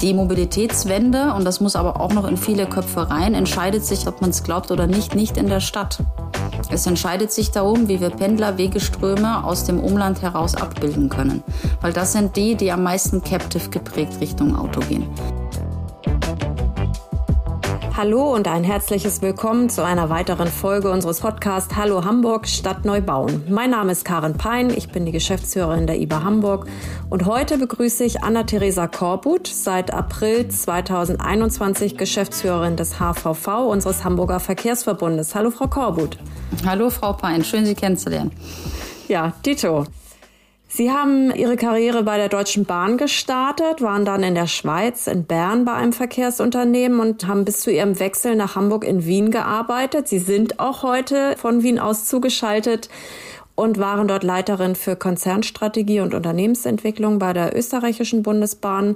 Die Mobilitätswende, und das muss aber auch noch in viele Köpfe rein, entscheidet sich, ob man es glaubt oder nicht, nicht in der Stadt. Es entscheidet sich darum, wie wir Pendler Wegeströme aus dem Umland heraus abbilden können. Weil das sind die, die am meisten captive geprägt Richtung Auto gehen. Hallo und ein herzliches Willkommen zu einer weiteren Folge unseres Podcasts Hallo Hamburg Stadt Neubauen. Mein Name ist Karin Pein, ich bin die Geschäftsführerin der IBA Hamburg und heute begrüße ich Anna-Theresa Korbut, seit April 2021 Geschäftsführerin des HVV, unseres Hamburger Verkehrsverbundes. Hallo Frau Korbut. Hallo Frau Pein, schön Sie kennenzulernen. Ja, Dito. Sie haben Ihre Karriere bei der Deutschen Bahn gestartet, waren dann in der Schweiz, in Bern bei einem Verkehrsunternehmen und haben bis zu Ihrem Wechsel nach Hamburg in Wien gearbeitet. Sie sind auch heute von Wien aus zugeschaltet und waren dort Leiterin für Konzernstrategie und Unternehmensentwicklung bei der österreichischen Bundesbahn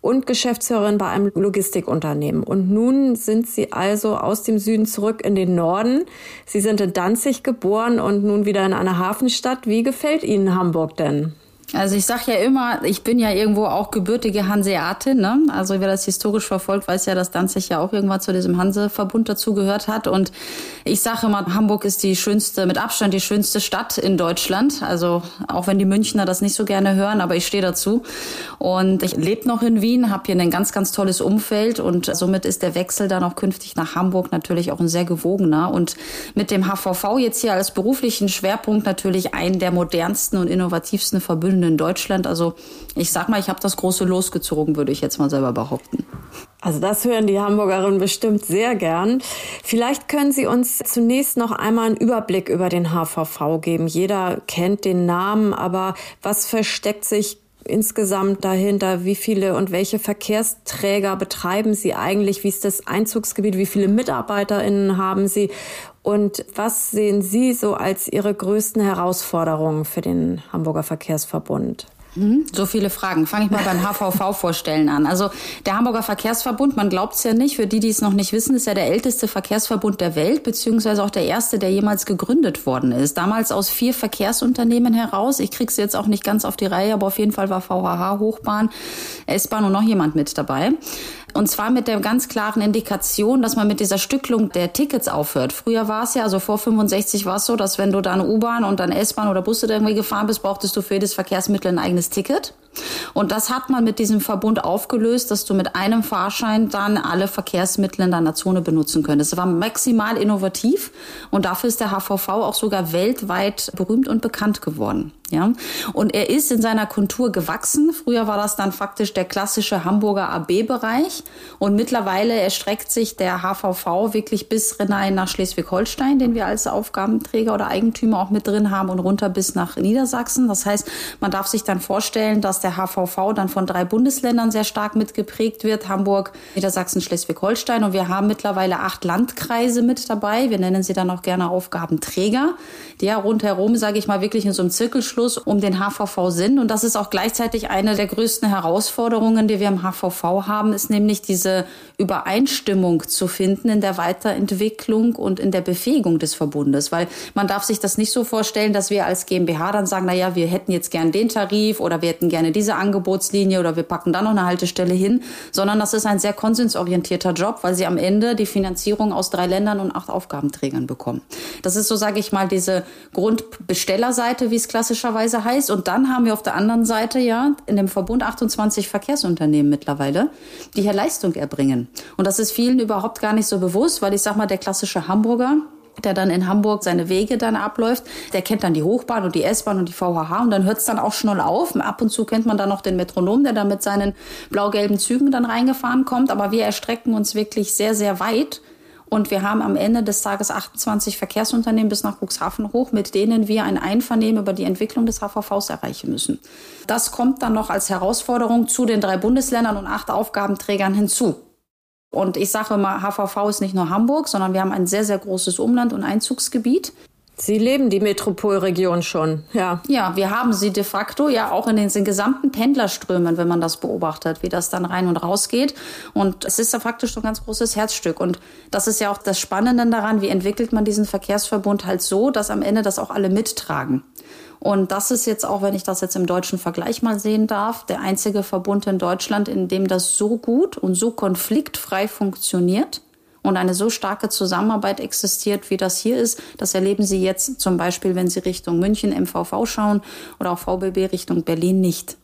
und Geschäftsführerin bei einem Logistikunternehmen. Und nun sind Sie also aus dem Süden zurück in den Norden. Sie sind in Danzig geboren und nun wieder in einer Hafenstadt. Wie gefällt Ihnen Hamburg denn? Also ich sage ja immer, ich bin ja irgendwo auch gebürtige Hanseatin. Ne? Also wer das historisch verfolgt, weiß ja, dass Danzig ja auch irgendwann zu diesem Hanseverbund dazugehört hat. Und ich sage immer, Hamburg ist die schönste, mit Abstand die schönste Stadt in Deutschland. Also auch wenn die Münchner das nicht so gerne hören, aber ich stehe dazu. Und ich lebe noch in Wien, habe hier ein ganz, ganz tolles Umfeld und somit ist der Wechsel dann auch künftig nach Hamburg natürlich auch ein sehr gewogener. Und mit dem HVV jetzt hier als beruflichen Schwerpunkt natürlich einen der modernsten und innovativsten Verbündeten in Deutschland. Also ich sag mal, ich habe das große losgezogen, würde ich jetzt mal selber behaupten. Also das hören die Hamburgerinnen bestimmt sehr gern. Vielleicht können Sie uns zunächst noch einmal einen Überblick über den HVV geben. Jeder kennt den Namen, aber was versteckt sich insgesamt dahinter? Wie viele und welche Verkehrsträger betreiben Sie eigentlich? Wie ist das Einzugsgebiet? Wie viele MitarbeiterInnen haben Sie? Und was sehen Sie so als Ihre größten Herausforderungen für den Hamburger Verkehrsverbund? Mhm. So viele Fragen. Fange ich mal beim HVV vorstellen an. Also der Hamburger Verkehrsverbund, man glaubt es ja nicht, für die, die es noch nicht wissen, ist ja der älteste Verkehrsverbund der Welt, beziehungsweise auch der erste, der jemals gegründet worden ist. Damals aus vier Verkehrsunternehmen heraus. Ich krieg's jetzt auch nicht ganz auf die Reihe, aber auf jeden Fall war VHH, Hochbahn, S-Bahn und noch jemand mit dabei. Und zwar mit der ganz klaren Indikation, dass man mit dieser Stücklung der Tickets aufhört. Früher war es ja, also vor 65 war es so, dass wenn du dann U-Bahn und dann S-Bahn oder Busse irgendwie gefahren bist, brauchtest du für jedes Verkehrsmittel ein eigenes Ticket. Und das hat man mit diesem Verbund aufgelöst, dass du mit einem Fahrschein dann alle Verkehrsmittel in deiner Zone benutzen könntest. Das war maximal innovativ und dafür ist der HVV auch sogar weltweit berühmt und bekannt geworden. Ja, und er ist in seiner Kontur gewachsen. Früher war das dann faktisch der klassische Hamburger AB-Bereich und mittlerweile erstreckt sich der HVV wirklich bis hinein nach Schleswig-Holstein, den wir als Aufgabenträger oder Eigentümer auch mit drin haben und runter bis nach Niedersachsen. Das heißt, man darf sich dann vorstellen, dass der HVV dann von drei Bundesländern sehr stark mitgeprägt wird. Hamburg, Niedersachsen, Schleswig-Holstein. Und wir haben mittlerweile acht Landkreise mit dabei. Wir nennen sie dann auch gerne Aufgabenträger, die ja rundherum, sage ich mal, wirklich in so einem Zirkelschluss um den HVV sind. Und das ist auch gleichzeitig eine der größten Herausforderungen, die wir im HVV haben, ist nämlich diese Übereinstimmung zu finden in der Weiterentwicklung und in der Befähigung des Verbundes. Weil man darf sich das nicht so vorstellen, dass wir als GmbH dann sagen, na ja, wir hätten jetzt gern den Tarif oder wir hätten gerne diese Angebotslinie oder wir packen da noch eine Haltestelle hin, sondern das ist ein sehr konsensorientierter Job, weil sie am Ende die Finanzierung aus drei Ländern und acht Aufgabenträgern bekommen. Das ist so, sage ich mal, diese Grundbestellerseite, wie es klassischerweise heißt. Und dann haben wir auf der anderen Seite ja in dem Verbund 28 Verkehrsunternehmen mittlerweile, die hier Leistung erbringen. Und das ist vielen überhaupt gar nicht so bewusst, weil ich sag mal, der klassische Hamburger, der dann in Hamburg seine Wege dann abläuft, der kennt dann die Hochbahn und die S-Bahn und die VHH und dann hört es dann auch schnell auf. Ab und zu kennt man dann noch den Metronom, der dann mit seinen blau-gelben Zügen dann reingefahren kommt. Aber wir erstrecken uns wirklich sehr, sehr weit. Und wir haben am Ende des Tages 28 Verkehrsunternehmen bis nach Cuxhaven hoch, mit denen wir ein Einvernehmen über die Entwicklung des HVVs erreichen müssen. Das kommt dann noch als Herausforderung zu den drei Bundesländern und acht Aufgabenträgern hinzu. Und ich sage immer, HVV ist nicht nur Hamburg, sondern wir haben ein sehr, sehr großes Umland und Einzugsgebiet. Sie leben die Metropolregion schon, ja. Ja, wir haben sie de facto ja auch in den, den, gesamten Pendlerströmen, wenn man das beobachtet, wie das dann rein und raus geht. Und es ist ja faktisch ein ganz großes Herzstück. Und das ist ja auch das Spannende daran, wie entwickelt man diesen Verkehrsverbund halt so, dass am Ende das auch alle mittragen. Und das ist jetzt auch, wenn ich das jetzt im deutschen Vergleich mal sehen darf, der einzige Verbund in Deutschland, in dem das so gut und so konfliktfrei funktioniert und eine so starke Zusammenarbeit existiert, wie das hier ist. Das erleben Sie jetzt zum Beispiel, wenn Sie Richtung München MVV schauen oder auch VBB Richtung Berlin nicht.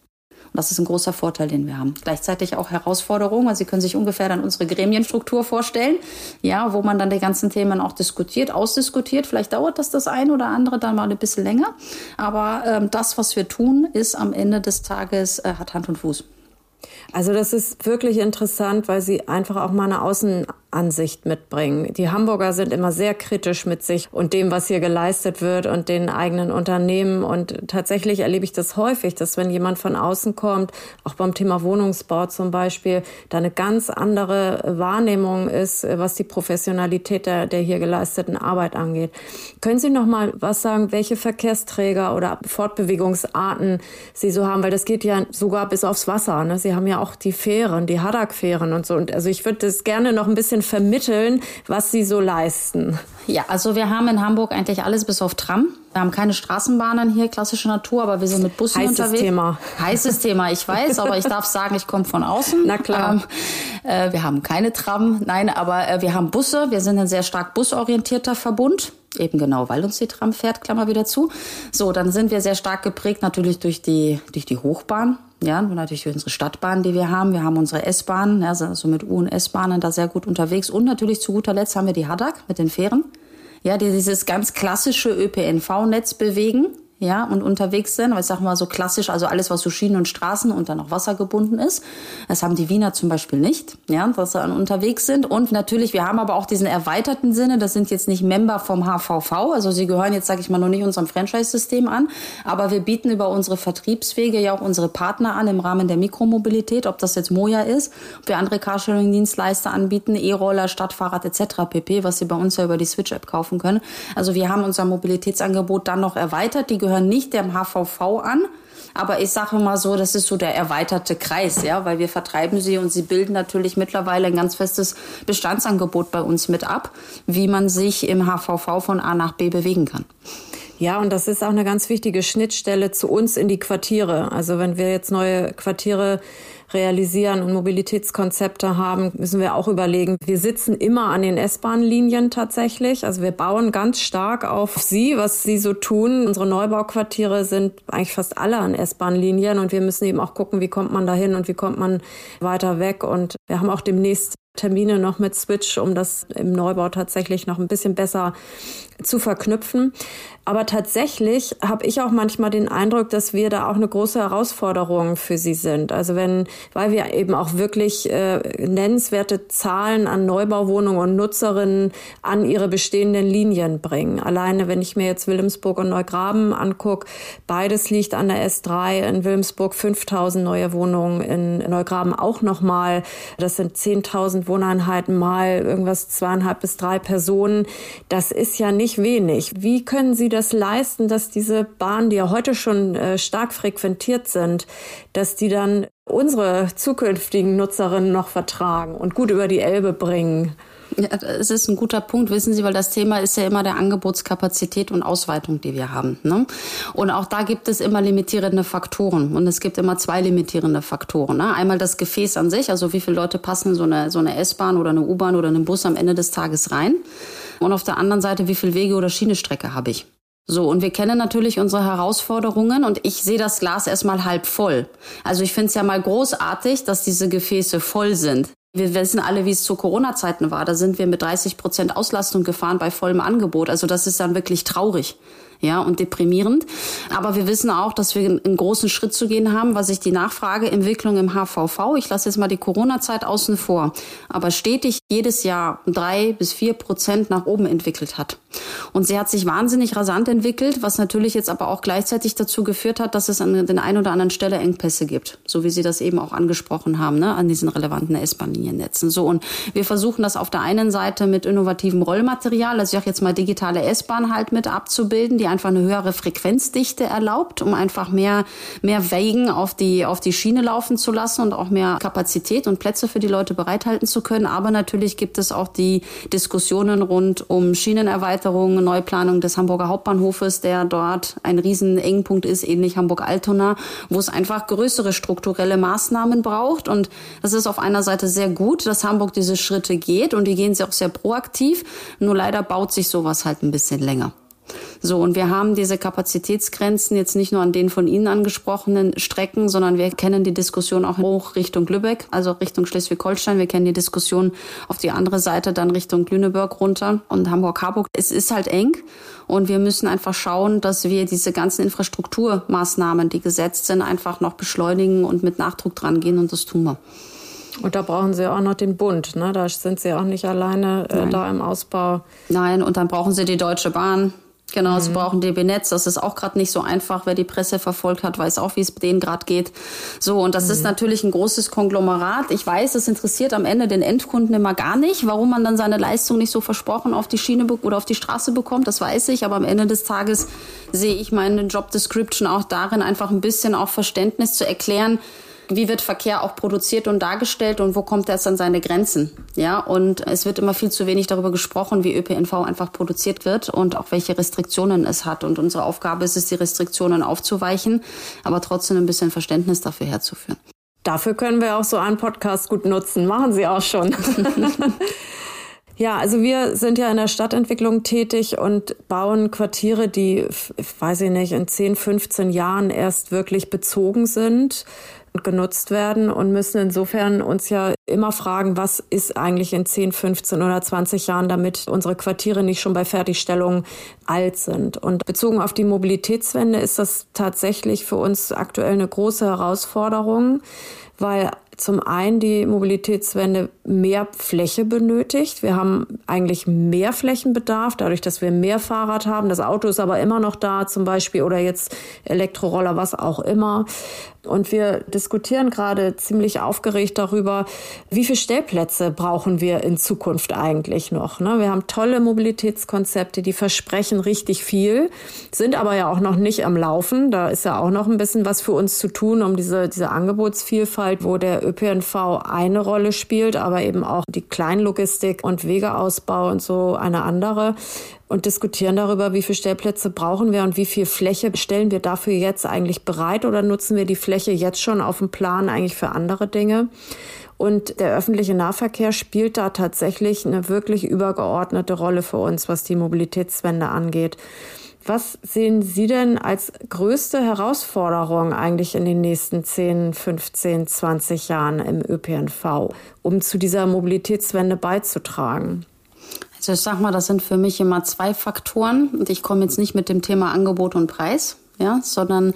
Und das ist ein großer Vorteil, den wir haben. Gleichzeitig auch Herausforderungen. Also Sie können sich ungefähr dann unsere Gremienstruktur vorstellen, ja, wo man dann die ganzen Themen auch diskutiert, ausdiskutiert. Vielleicht dauert das das ein oder andere dann mal ein bisschen länger. Aber ähm, das, was wir tun, ist am Ende des Tages, äh, hat Hand und Fuß. Also das ist wirklich interessant, weil Sie einfach auch mal eine Außen Ansicht mitbringen. Die Hamburger sind immer sehr kritisch mit sich und dem, was hier geleistet wird und den eigenen Unternehmen. Und tatsächlich erlebe ich das häufig, dass wenn jemand von außen kommt, auch beim Thema Wohnungsbau zum Beispiel, da eine ganz andere Wahrnehmung ist, was die Professionalität der, der hier geleisteten Arbeit angeht. Können Sie noch mal was sagen, welche Verkehrsträger oder Fortbewegungsarten Sie so haben? Weil das geht ja sogar bis aufs Wasser. Ne? Sie haben ja auch die Fähren, die Haddock-Fähren und so. Und also ich würde das gerne noch ein bisschen bisschen vermitteln, was Sie so leisten? Ja, also wir haben in Hamburg eigentlich alles bis auf Tram. Wir haben keine Straßenbahnen hier, klassische Natur, aber wir sind mit Bussen Heißes unterwegs. Thema. Heißes Thema, ich weiß, aber ich darf sagen, ich komme von außen. Na klar. Ähm, äh, wir haben keine Tram, nein, aber äh, wir haben Busse. Wir sind ein sehr stark busorientierter Verbund. Eben genau, weil uns die Tram fährt, Klammer wieder zu. So, dann sind wir sehr stark geprägt natürlich durch die, durch die Hochbahn. Ja, natürlich durch unsere Stadtbahn, die wir haben. Wir haben unsere S-Bahnen, also mit U- und S-Bahnen da sehr gut unterwegs. Und natürlich zu guter Letzt haben wir die Haddock mit den Fähren. Ja, die dieses ganz klassische ÖPNV-Netz bewegen ja, und unterwegs sind, weil ich sag mal so klassisch, also alles, was so Schienen und Straßen und dann auch Wasser gebunden ist. Das haben die Wiener zum Beispiel nicht, ja, dass sie unterwegs sind. Und natürlich, wir haben aber auch diesen erweiterten Sinne, das sind jetzt nicht Member vom HVV, also sie gehören jetzt, sage ich mal, noch nicht unserem Franchise-System an, aber wir bieten über unsere Vertriebswege ja auch unsere Partner an im Rahmen der Mikromobilität, ob das jetzt Moja ist, ob wir andere Carsharing-Dienstleister anbieten, E-Roller, Stadtfahrrad etc. pp., was sie bei uns ja über die Switch-App kaufen können. Also wir haben unser Mobilitätsangebot dann noch erweitert, die gehören nicht dem HVV an. Aber ich sage mal so, das ist so der erweiterte Kreis, ja, weil wir vertreiben sie und sie bilden natürlich mittlerweile ein ganz festes Bestandsangebot bei uns mit ab, wie man sich im HVV von A nach B bewegen kann. Ja, und das ist auch eine ganz wichtige Schnittstelle zu uns in die Quartiere. Also wenn wir jetzt neue Quartiere realisieren und Mobilitätskonzepte haben, müssen wir auch überlegen. Wir sitzen immer an den S-Bahn-Linien tatsächlich. Also wir bauen ganz stark auf sie, was sie so tun. Unsere Neubauquartiere sind eigentlich fast alle an S-Bahn-Linien und wir müssen eben auch gucken, wie kommt man dahin und wie kommt man weiter weg. Und wir haben auch demnächst Termine noch mit Switch, um das im Neubau tatsächlich noch ein bisschen besser zu verknüpfen. Aber tatsächlich habe ich auch manchmal den Eindruck, dass wir da auch eine große Herausforderung für sie sind. Also wenn, weil wir eben auch wirklich äh, nennenswerte Zahlen an Neubauwohnungen und Nutzerinnen an ihre bestehenden Linien bringen. Alleine, wenn ich mir jetzt Wilhelmsburg und Neugraben angucke, beides liegt an der S3. In Wilhelmsburg 5000 neue Wohnungen, in Neugraben auch nochmal. Das sind 10.000 Wohneinheiten mal irgendwas zweieinhalb bis drei Personen. Das ist ja nicht wenig. Wie können Sie das leisten, dass diese Bahnen, die ja heute schon äh, stark frequentiert sind, dass die dann unsere zukünftigen Nutzerinnen noch vertragen und gut über die Elbe bringen? Ja, es ist ein guter Punkt, wissen Sie, weil das Thema ist ja immer der Angebotskapazität und Ausweitung, die wir haben. Ne? Und auch da gibt es immer limitierende Faktoren. Und es gibt immer zwei limitierende Faktoren. Ne? Einmal das Gefäß an sich, also wie viele Leute passen so eine, so eine S-Bahn oder eine U-Bahn oder einen Bus am Ende des Tages rein. Und auf der anderen Seite, wie viel Wege oder Schienestrecke habe ich. So, und wir kennen natürlich unsere Herausforderungen und ich sehe das Glas erstmal halb voll. Also ich finde es ja mal großartig, dass diese Gefäße voll sind. Wir wissen alle, wie es zu Corona-Zeiten war. Da sind wir mit 30 Prozent Auslastung gefahren bei vollem Angebot. Also das ist dann wirklich traurig ja, und deprimierend. Aber wir wissen auch, dass wir einen großen Schritt zu gehen haben, was sich die Nachfrageentwicklung im HVV, ich lasse jetzt mal die Corona-Zeit außen vor, aber stetig jedes Jahr drei bis vier Prozent nach oben entwickelt hat. Und sie hat sich wahnsinnig rasant entwickelt, was natürlich jetzt aber auch gleichzeitig dazu geführt hat, dass es an den einen oder anderen Stelle Engpässe gibt, so wie Sie das eben auch angesprochen haben, ne, an diesen relevanten S-Bahn-Liniennetzen. So und wir versuchen das auf der einen Seite mit innovativem Rollmaterial, also ich sage jetzt mal digitale S-Bahn halt mit abzubilden, die einfach eine höhere Frequenzdichte erlaubt, um einfach mehr, mehr Wegen auf die, auf die Schiene laufen zu lassen und auch mehr Kapazität und Plätze für die Leute bereithalten zu können. Aber natürlich gibt es auch die Diskussionen rund um Schienenerweiterung, Neuplanung des Hamburger Hauptbahnhofes, der dort ein riesen Engpunkt ist, ähnlich Hamburg-Altona, wo es einfach größere strukturelle Maßnahmen braucht. Und das ist auf einer Seite sehr gut, dass Hamburg diese Schritte geht und die gehen sie auch sehr proaktiv. Nur leider baut sich sowas halt ein bisschen länger. So, und wir haben diese Kapazitätsgrenzen jetzt nicht nur an den von Ihnen angesprochenen Strecken, sondern wir kennen die Diskussion auch hoch Richtung Lübeck, also Richtung Schleswig-Holstein. Wir kennen die Diskussion auf die andere Seite dann Richtung Lüneburg runter und Hamburg-Harburg. Es ist halt eng und wir müssen einfach schauen, dass wir diese ganzen Infrastrukturmaßnahmen, die gesetzt sind, einfach noch beschleunigen und mit Nachdruck dran gehen und das tun wir. Und da brauchen Sie auch noch den Bund, ne? Da sind Sie auch nicht alleine äh, da im Ausbau. Nein, und dann brauchen Sie die Deutsche Bahn. Genau, mhm. sie brauchen DB Netz. Das ist auch gerade nicht so einfach. Wer die Presse verfolgt hat, weiß auch, wie es denen gerade geht. So, und das mhm. ist natürlich ein großes Konglomerat. Ich weiß, es interessiert am Ende den Endkunden immer gar nicht, warum man dann seine Leistung nicht so versprochen auf die Schiene oder auf die Straße bekommt. Das weiß ich. Aber am Ende des Tages sehe ich meine Job Description auch darin, einfach ein bisschen auch Verständnis zu erklären, wie wird Verkehr auch produziert und dargestellt und wo kommt das an seine Grenzen? Ja, und es wird immer viel zu wenig darüber gesprochen, wie ÖPNV einfach produziert wird und auch welche Restriktionen es hat. Und unsere Aufgabe ist es, die Restriktionen aufzuweichen, aber trotzdem ein bisschen Verständnis dafür herzuführen. Dafür können wir auch so einen Podcast gut nutzen. Machen Sie auch schon. Ja, also wir sind ja in der Stadtentwicklung tätig und bauen Quartiere, die, weiß ich nicht, in 10, 15 Jahren erst wirklich bezogen sind genutzt werden und müssen insofern uns ja immer fragen, was ist eigentlich in 10, 15 oder 20 Jahren, damit unsere Quartiere nicht schon bei Fertigstellung alt sind. Und bezogen auf die Mobilitätswende ist das tatsächlich für uns aktuell eine große Herausforderung, weil zum einen die Mobilitätswende mehr Fläche benötigt. Wir haben eigentlich mehr Flächenbedarf, dadurch, dass wir mehr Fahrrad haben. Das Auto ist aber immer noch da, zum Beispiel, oder jetzt Elektroroller, was auch immer. Und wir diskutieren gerade ziemlich aufgeregt darüber, wie viele Stellplätze brauchen wir in Zukunft eigentlich noch. Ne? Wir haben tolle Mobilitätskonzepte, die versprechen richtig viel, sind aber ja auch noch nicht am Laufen. Da ist ja auch noch ein bisschen was für uns zu tun, um diese, diese Angebotsvielfalt, wo der ÖPNV eine Rolle spielt, aber eben auch die Kleinlogistik und Wegeausbau und so eine andere und diskutieren darüber, wie viele Stellplätze brauchen wir und wie viel Fläche stellen wir dafür jetzt eigentlich bereit oder nutzen wir die Fläche jetzt schon auf dem Plan eigentlich für andere Dinge. Und der öffentliche Nahverkehr spielt da tatsächlich eine wirklich übergeordnete Rolle für uns, was die Mobilitätswende angeht. Was sehen Sie denn als größte Herausforderung eigentlich in den nächsten 10, 15, 20 Jahren im ÖPNV, um zu dieser Mobilitätswende beizutragen? Also ich sag mal, das sind für mich immer zwei Faktoren. Und ich komme jetzt nicht mit dem Thema Angebot und Preis, ja, sondern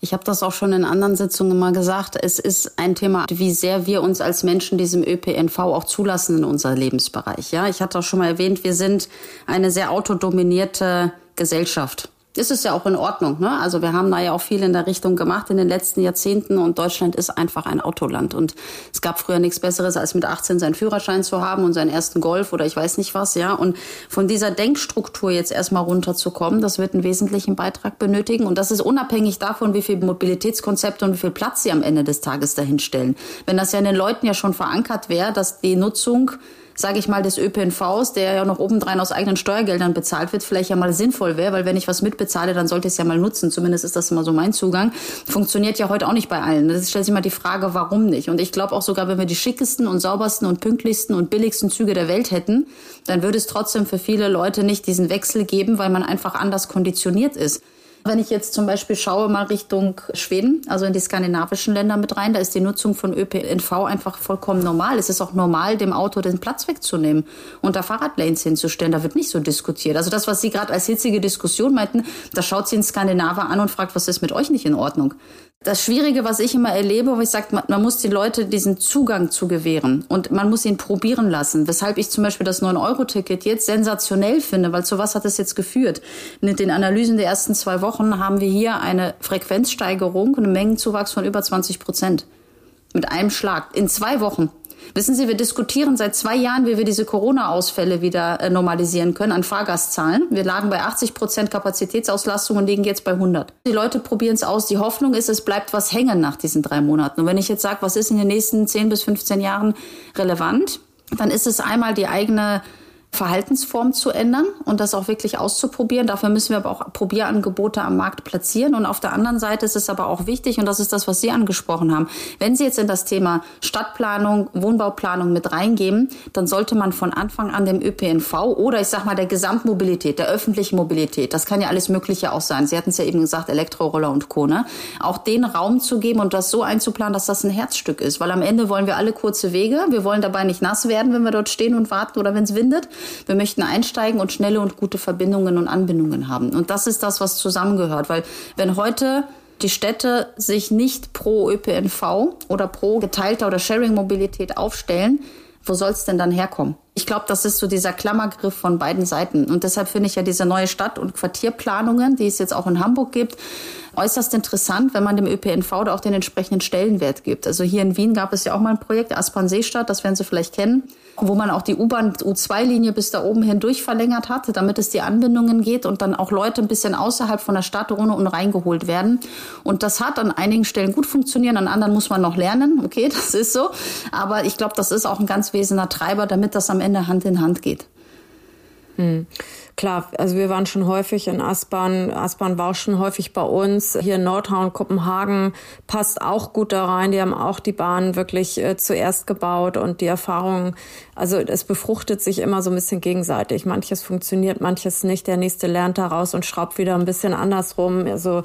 ich habe das auch schon in anderen Sitzungen immer gesagt. Es ist ein Thema, wie sehr wir uns als Menschen diesem ÖPNV auch zulassen in unser Lebensbereich. Ja, ich hatte auch schon mal erwähnt, wir sind eine sehr autodominierte Gesellschaft ist es ja auch in Ordnung. Ne? Also wir haben da ja auch viel in der Richtung gemacht in den letzten Jahrzehnten und Deutschland ist einfach ein Autoland. Und es gab früher nichts Besseres, als mit 18 seinen Führerschein zu haben und seinen ersten Golf oder ich weiß nicht was. ja. Und von dieser Denkstruktur jetzt erstmal runterzukommen, das wird einen wesentlichen Beitrag benötigen. Und das ist unabhängig davon, wie viel Mobilitätskonzepte und wie viel Platz sie am Ende des Tages dahinstellen. Wenn das ja in den Leuten ja schon verankert wäre, dass die Nutzung sage ich mal, des ÖPNVs, der ja noch obendrein aus eigenen Steuergeldern bezahlt wird, vielleicht ja mal sinnvoll wäre, weil wenn ich was mitbezahle, dann sollte ich es ja mal nutzen. Zumindest ist das immer so mein Zugang. Funktioniert ja heute auch nicht bei allen. Das stellt sich mal die Frage, warum nicht? Und ich glaube auch sogar, wenn wir die schickesten und saubersten und pünktlichsten und billigsten Züge der Welt hätten, dann würde es trotzdem für viele Leute nicht diesen Wechsel geben, weil man einfach anders konditioniert ist. Wenn ich jetzt zum Beispiel schaue mal Richtung Schweden, also in die skandinavischen Länder mit rein, da ist die Nutzung von ÖPNV einfach vollkommen normal. Es ist auch normal, dem Auto den Platz wegzunehmen und da Fahrradlanes hinzustellen. Da wird nicht so diskutiert. Also das, was Sie gerade als hitzige Diskussion meinten, da schaut sie einen Skandinaver an und fragt, was ist mit euch nicht in Ordnung? Das Schwierige, was ich immer erlebe, wo ich sage, man, man, muss die Leute diesen Zugang zu gewähren und man muss ihn probieren lassen. Weshalb ich zum Beispiel das 9-Euro-Ticket jetzt sensationell finde, weil zu was hat es jetzt geführt? Mit den Analysen der ersten zwei Wochen haben wir hier eine Frequenzsteigerung, einen Mengenzuwachs von über 20 Prozent. Mit einem Schlag. In zwei Wochen. Wissen Sie, wir diskutieren seit zwei Jahren, wie wir diese Corona-Ausfälle wieder äh, normalisieren können an Fahrgastzahlen. Wir lagen bei 80 Prozent Kapazitätsauslastung und liegen jetzt bei 100. Die Leute probieren es aus. Die Hoffnung ist, es bleibt was hängen nach diesen drei Monaten. Und wenn ich jetzt sage, was ist in den nächsten 10 bis 15 Jahren relevant, dann ist es einmal die eigene Verhaltensform zu ändern und das auch wirklich auszuprobieren. Dafür müssen wir aber auch Probierangebote am Markt platzieren. Und auf der anderen Seite ist es aber auch wichtig, und das ist das, was Sie angesprochen haben, wenn Sie jetzt in das Thema Stadtplanung, Wohnbauplanung mit reingeben, dann sollte man von Anfang an dem ÖPNV oder ich sag mal der Gesamtmobilität, der öffentlichen Mobilität, das kann ja alles Mögliche auch sein. Sie hatten es ja eben gesagt, Elektroroller und Co. Ne? Auch den Raum zu geben und das so einzuplanen, dass das ein Herzstück ist. Weil am Ende wollen wir alle kurze Wege. Wir wollen dabei nicht nass werden, wenn wir dort stehen und warten oder wenn es windet. Wir möchten einsteigen und schnelle und gute Verbindungen und Anbindungen haben. Und das ist das, was zusammengehört. Weil wenn heute die Städte sich nicht pro ÖPNV oder pro geteilter oder Sharing-Mobilität aufstellen, wo soll es denn dann herkommen? Ich glaube, das ist so dieser Klammergriff von beiden Seiten. Und deshalb finde ich ja diese neue Stadt- und Quartierplanungen, die es jetzt auch in Hamburg gibt, äußerst interessant, wenn man dem ÖPNV da auch den entsprechenden Stellenwert gibt. Also hier in Wien gab es ja auch mal ein Projekt, Aspern-Seestadt, das werden Sie vielleicht kennen wo man auch die U-Bahn U2-Linie bis da oben hindurch verlängert hat, damit es die Anbindungen geht und dann auch Leute ein bisschen außerhalb von der Stadt ohne und reingeholt werden. Und das hat an einigen Stellen gut funktioniert, an anderen muss man noch lernen. Okay, das ist so. Aber ich glaube, das ist auch ein ganz wesentlicher Treiber, damit das am Ende Hand in Hand geht. Hm. Klar, also wir waren schon häufig in Aspern. Aspern war auch schon häufig bei uns. Hier in Nordhorn, Kopenhagen passt auch gut da rein. Die haben auch die Bahn wirklich äh, zuerst gebaut und die Erfahrung, also es befruchtet sich immer so ein bisschen gegenseitig. Manches funktioniert, manches nicht. Der nächste lernt daraus und schraubt wieder ein bisschen andersrum. Also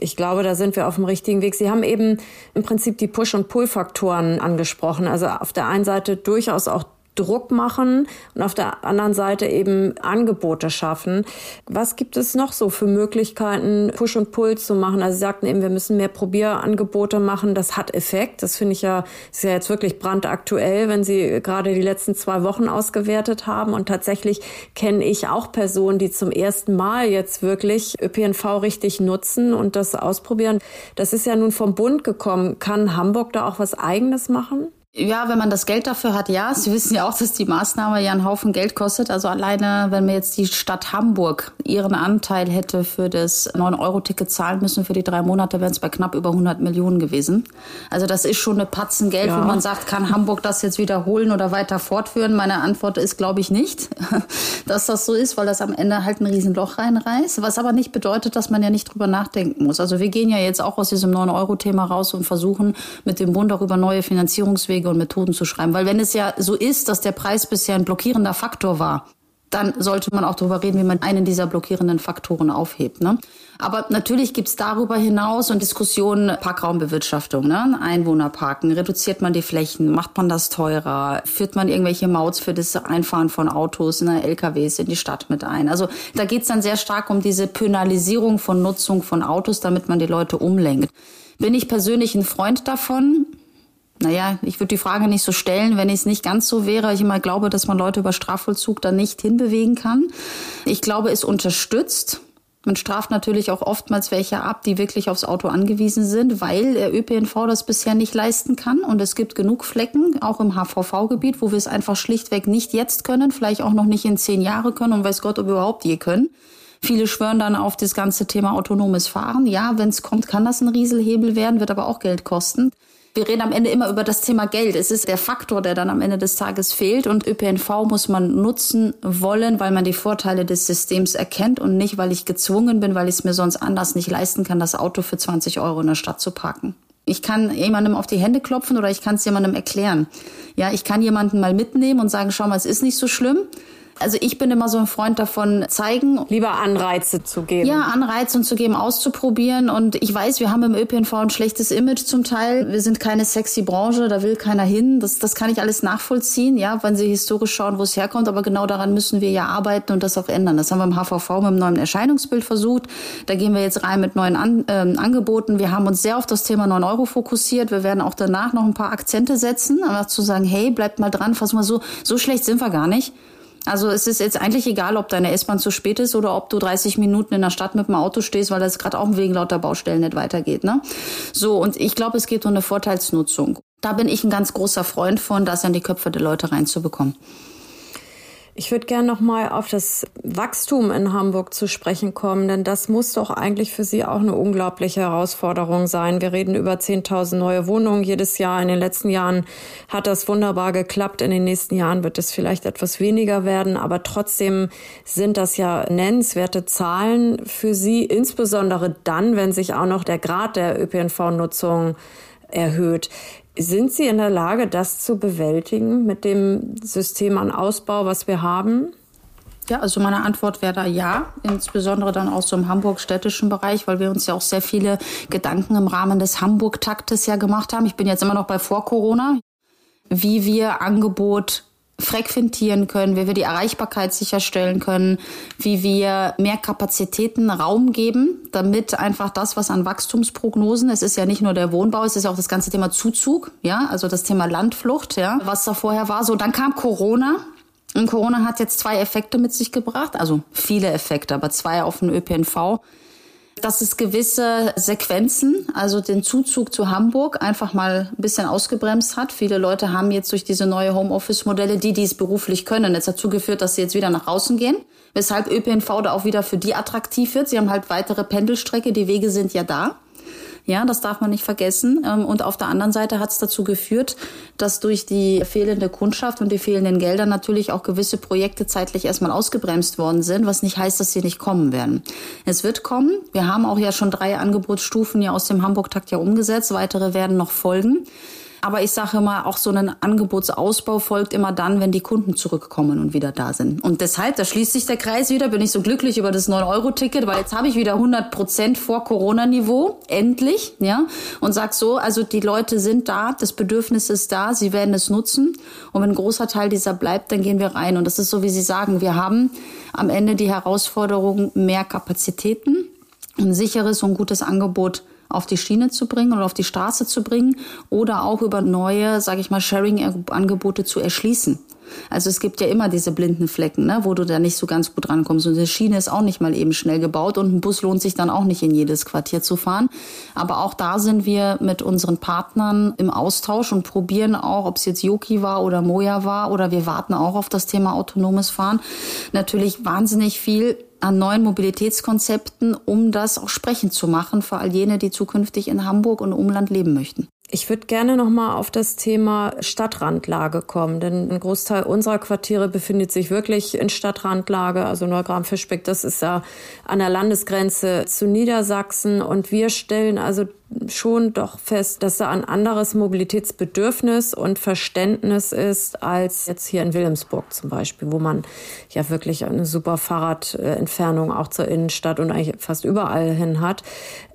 ich glaube, da sind wir auf dem richtigen Weg. Sie haben eben im Prinzip die Push- und Pull-Faktoren angesprochen. Also auf der einen Seite durchaus auch Druck machen und auf der anderen Seite eben Angebote schaffen. Was gibt es noch so für Möglichkeiten, Push und Pull zu machen? Also Sie sagten eben, wir müssen mehr Probierangebote machen. Das hat Effekt. Das finde ich ja, ist ja jetzt wirklich brandaktuell, wenn Sie gerade die letzten zwei Wochen ausgewertet haben. Und tatsächlich kenne ich auch Personen, die zum ersten Mal jetzt wirklich ÖPNV richtig nutzen und das ausprobieren. Das ist ja nun vom Bund gekommen. Kann Hamburg da auch was Eigenes machen? Ja, wenn man das Geld dafür hat, ja. Sie wissen ja auch, dass die Maßnahme ja einen Haufen Geld kostet. Also alleine, wenn wir jetzt die Stadt Hamburg ihren Anteil hätte für das 9-Euro-Ticket zahlen müssen für die drei Monate, wären es bei knapp über 100 Millionen gewesen. Also das ist schon eine Patzen Geld, ja. wo man sagt, kann Hamburg das jetzt wiederholen oder weiter fortführen? Meine Antwort ist, glaube ich nicht, dass das so ist, weil das am Ende halt ein Riesenloch reinreißt. Was aber nicht bedeutet, dass man ja nicht drüber nachdenken muss. Also wir gehen ja jetzt auch aus diesem 9-Euro-Thema raus und versuchen mit dem Bund auch über neue Finanzierungswege Wege und Methoden zu schreiben. Weil wenn es ja so ist, dass der Preis bisher ein blockierender Faktor war, dann sollte man auch darüber reden, wie man einen dieser blockierenden Faktoren aufhebt. Ne? Aber natürlich gibt's darüber hinaus und Diskussionen Parkraumbewirtschaftung, ne? Einwohnerparken, reduziert man die Flächen, macht man das teurer, führt man irgendwelche Mauts für das Einfahren von Autos, ne, LKWs in die Stadt mit ein. Also da geht's dann sehr stark um diese Penalisierung von Nutzung von Autos, damit man die Leute umlenkt. Bin ich persönlich ein Freund davon? Naja, ich würde die Frage nicht so stellen, wenn es nicht ganz so wäre. Ich immer glaube, dass man Leute über Strafvollzug da nicht hinbewegen kann. Ich glaube, es unterstützt. Man straft natürlich auch oftmals welche ab, die wirklich aufs Auto angewiesen sind, weil der ÖPNV das bisher nicht leisten kann. Und es gibt genug Flecken, auch im HVV-Gebiet, wo wir es einfach schlichtweg nicht jetzt können, vielleicht auch noch nicht in zehn Jahre können und weiß Gott, ob wir überhaupt je können. Viele schwören dann auf das ganze Thema autonomes Fahren. Ja, wenn es kommt, kann das ein Rieselhebel werden, wird aber auch Geld kosten. Wir reden am Ende immer über das Thema Geld. Es ist der Faktor, der dann am Ende des Tages fehlt. Und ÖPNV muss man nutzen wollen, weil man die Vorteile des Systems erkennt und nicht, weil ich gezwungen bin, weil ich es mir sonst anders nicht leisten kann, das Auto für 20 Euro in der Stadt zu parken. Ich kann jemandem auf die Hände klopfen oder ich kann es jemandem erklären. Ja, ich kann jemanden mal mitnehmen und sagen, schau mal, es ist nicht so schlimm. Also ich bin immer so ein Freund davon, zeigen. Lieber Anreize zu geben. Ja, Anreize und zu geben, auszuprobieren. Und ich weiß, wir haben im ÖPNV ein schlechtes Image zum Teil. Wir sind keine sexy Branche, da will keiner hin. Das, das kann ich alles nachvollziehen, ja, wenn Sie historisch schauen, wo es herkommt. Aber genau daran müssen wir ja arbeiten und das auch ändern. Das haben wir im HVV mit dem neuen Erscheinungsbild versucht. Da gehen wir jetzt rein mit neuen An ähm, Angeboten. Wir haben uns sehr auf das Thema 9 Euro fokussiert. Wir werden auch danach noch ein paar Akzente setzen, aber zu sagen, hey, bleibt mal dran, fass mal so, so schlecht sind wir gar nicht. Also es ist jetzt eigentlich egal, ob deine S-Bahn zu spät ist oder ob du 30 Minuten in der Stadt mit dem Auto stehst, weil das gerade auch wegen lauter Baustellen nicht weitergeht. Ne? So, und ich glaube, es geht um eine Vorteilsnutzung. Da bin ich ein ganz großer Freund von, das in die Köpfe der Leute reinzubekommen. Ich würde gerne noch mal auf das Wachstum in Hamburg zu sprechen kommen, denn das muss doch eigentlich für Sie auch eine unglaubliche Herausforderung sein. Wir reden über 10.000 neue Wohnungen jedes Jahr. In den letzten Jahren hat das wunderbar geklappt. In den nächsten Jahren wird es vielleicht etwas weniger werden, aber trotzdem sind das ja nennenswerte Zahlen für Sie, insbesondere dann, wenn sich auch noch der Grad der ÖPNV-Nutzung erhöht. Sind Sie in der Lage, das zu bewältigen mit dem System an Ausbau, was wir haben? Ja, also meine Antwort wäre da ja, insbesondere dann auch so im Hamburg-städtischen Bereich, weil wir uns ja auch sehr viele Gedanken im Rahmen des Hamburg-Taktes ja gemacht haben. Ich bin jetzt immer noch bei vor Corona, wie wir Angebot frequentieren können, wie wir die Erreichbarkeit sicherstellen können, wie wir mehr Kapazitäten Raum geben, damit einfach das, was an Wachstumsprognosen, es ist ja nicht nur der Wohnbau, es ist ja auch das ganze Thema Zuzug, ja, also das Thema Landflucht, ja, was da vorher war. So, dann kam Corona. Und Corona hat jetzt zwei Effekte mit sich gebracht, also viele Effekte, aber zwei auf den ÖPNV dass es gewisse Sequenzen, also den Zuzug zu Hamburg einfach mal ein bisschen ausgebremst hat. Viele Leute haben jetzt durch diese neue Homeoffice-Modelle, die dies beruflich können, jetzt dazu geführt, dass sie jetzt wieder nach außen gehen, weshalb ÖPNV da auch wieder für die attraktiv wird. Sie haben halt weitere Pendelstrecke, die Wege sind ja da. Ja, das darf man nicht vergessen. Ähm, und auf der anderen Seite hat es dazu geführt, dass durch die fehlende Kundschaft und die fehlenden Gelder natürlich auch gewisse Projekte zeitlich erstmal ausgebremst worden sind, was nicht heißt, dass sie nicht kommen werden. Es wird kommen. Wir haben auch ja schon drei Angebotsstufen ja aus dem Hamburg-Takt ja umgesetzt. Weitere werden noch folgen. Aber ich sage immer, auch so ein Angebotsausbau folgt immer dann, wenn die Kunden zurückkommen und wieder da sind. Und deshalb, da schließt sich der Kreis wieder, bin ich so glücklich über das 9-Euro-Ticket, weil jetzt habe ich wieder 100 Prozent vor Corona-Niveau, endlich, ja, und sag so, also die Leute sind da, das Bedürfnis ist da, sie werden es nutzen. Und wenn ein großer Teil dieser bleibt, dann gehen wir rein. Und das ist so, wie Sie sagen, wir haben am Ende die Herausforderung, mehr Kapazitäten, ein sicheres und gutes Angebot auf die Schiene zu bringen oder auf die Straße zu bringen oder auch über neue, sage ich mal, Sharing-Angebote zu erschließen. Also es gibt ja immer diese blinden Flecken, ne, wo du da nicht so ganz gut rankommst. Und die Schiene ist auch nicht mal eben schnell gebaut und ein Bus lohnt sich dann auch nicht in jedes Quartier zu fahren. Aber auch da sind wir mit unseren Partnern im Austausch und probieren auch, ob es jetzt Yoki war oder Moja war oder wir warten auch auf das Thema autonomes Fahren, natürlich wahnsinnig viel an neuen Mobilitätskonzepten, um das auch sprechend zu machen für all jene, die zukünftig in Hamburg und Umland leben möchten. Ich würde gerne noch mal auf das Thema Stadtrandlage kommen, denn ein Großteil unserer Quartiere befindet sich wirklich in Stadtrandlage. Also Neugram-Fischbeck, das ist ja an der Landesgrenze zu Niedersachsen und wir stellen also schon doch fest, dass da ein anderes Mobilitätsbedürfnis und Verständnis ist als jetzt hier in Wilhelmsburg zum Beispiel, wo man ja wirklich eine super Fahrradentfernung auch zur Innenstadt und eigentlich fast überall hin hat.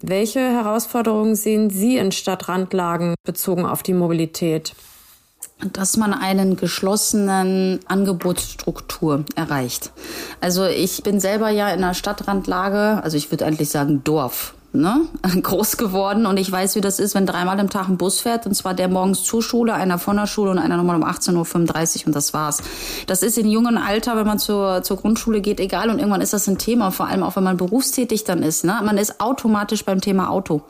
Welche Herausforderungen sehen Sie in Stadtrandlagen bezogen auf die Mobilität? dass man einen geschlossenen Angebotsstruktur erreicht. Also ich bin selber ja in einer Stadtrandlage, also ich würde eigentlich sagen Dorf ne, groß geworden und ich weiß, wie das ist, wenn dreimal im Tag ein Bus fährt und zwar der morgens zur Schule, einer von der Schule und einer nochmal um 18.35 Uhr und das war's. Das ist in jungen Alter, wenn man zur, zur Grundschule geht, egal und irgendwann ist das ein Thema, vor allem auch wenn man berufstätig dann ist. Ne? Man ist automatisch beim Thema Auto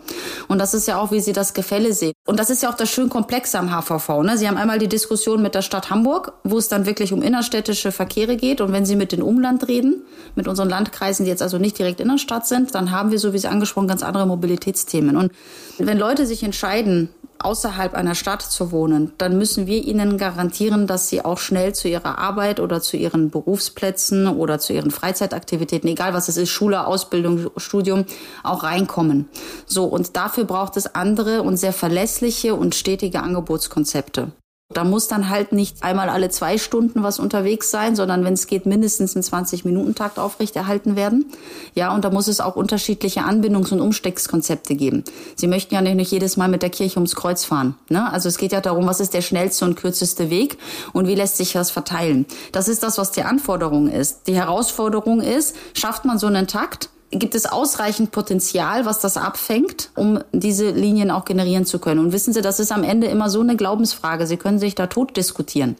und das ist ja auch, wie Sie das Gefälle sehen. Und das ist ja auch das schön Komplexe am HVV. Ne? Sie haben einmal die Diskussion mit der Stadt Hamburg, wo es dann wirklich um innerstädtische Verkehre geht und wenn Sie mit den Umland reden, mit unseren Landkreisen, die jetzt also nicht direkt in der Stadt sind, dann haben wir, so wie Sie angesprochen ganz andere Mobilitätsthemen. Und wenn Leute sich entscheiden, außerhalb einer Stadt zu wohnen, dann müssen wir ihnen garantieren, dass sie auch schnell zu ihrer Arbeit oder zu ihren Berufsplätzen oder zu ihren Freizeitaktivitäten, egal was es ist, Schule, Ausbildung, Studium, auch reinkommen. So, und dafür braucht es andere und sehr verlässliche und stetige Angebotskonzepte. Da muss dann halt nicht einmal alle zwei Stunden was unterwegs sein, sondern wenn es geht, mindestens ein 20-Minuten-Takt aufrechterhalten werden. Ja, und da muss es auch unterschiedliche Anbindungs- und Umsteckskonzepte geben. Sie möchten ja nicht jedes Mal mit der Kirche ums Kreuz fahren. Ne? Also es geht ja darum, was ist der schnellste und kürzeste Weg und wie lässt sich das verteilen. Das ist das, was die Anforderung ist. Die Herausforderung ist, schafft man so einen Takt, gibt es ausreichend Potenzial, was das abfängt, um diese Linien auch generieren zu können. Und wissen Sie, das ist am Ende immer so eine Glaubensfrage. Sie können sich da tot diskutieren.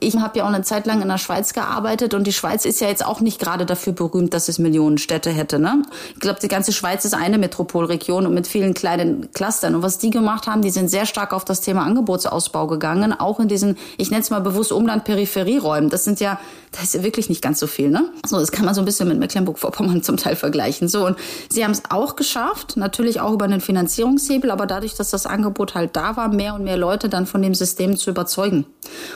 Ich habe ja auch eine Zeit lang in der Schweiz gearbeitet und die Schweiz ist ja jetzt auch nicht gerade dafür berühmt, dass es Millionen Städte hätte. Ne? Ich glaube, die ganze Schweiz ist eine Metropolregion und mit vielen kleinen Clustern. Und was die gemacht haben, die sind sehr stark auf das Thema Angebotsausbau gegangen, auch in diesen, ich nenne es mal bewusst Umland-Peripherieräumen. Das sind ja, das ist ja wirklich nicht ganz so viel. Ne? So, das kann man so ein bisschen mit Mecklenburg-Vorpommern zum Teil vergleichen vergleichen. So, und sie haben es auch geschafft, natürlich auch über einen Finanzierungshebel, aber dadurch, dass das Angebot halt da war, mehr und mehr Leute dann von dem System zu überzeugen.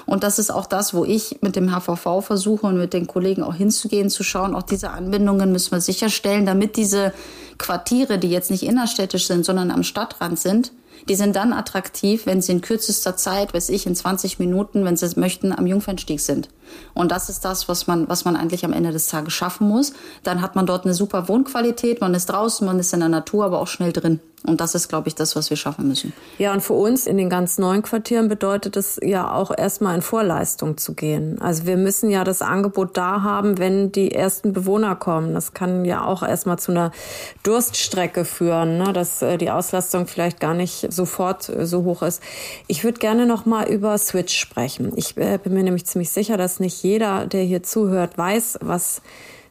Und das ist auch das, wo ich mit dem HVV versuche und mit den Kollegen auch hinzugehen, zu schauen, auch diese Anbindungen müssen wir sicherstellen, damit diese Quartiere, die jetzt nicht innerstädtisch sind, sondern am Stadtrand sind, die sind dann attraktiv, wenn sie in kürzester Zeit, weiß ich, in 20 Minuten, wenn sie es möchten, am Jungfernstieg sind. Und das ist das, was man, was man eigentlich am Ende des Tages schaffen muss. Dann hat man dort eine super Wohnqualität, man ist draußen, man ist in der Natur, aber auch schnell drin. Und das ist, glaube ich, das, was wir schaffen müssen. Ja, und für uns in den ganz neuen Quartieren bedeutet es ja auch erstmal in Vorleistung zu gehen. Also wir müssen ja das Angebot da haben, wenn die ersten Bewohner kommen. Das kann ja auch erstmal zu einer Durststrecke führen, ne? dass äh, die Auslastung vielleicht gar nicht sofort äh, so hoch ist. Ich würde gerne noch mal über Switch sprechen. Ich äh, bin mir nämlich ziemlich sicher, dass nicht jeder, der hier zuhört, weiß, was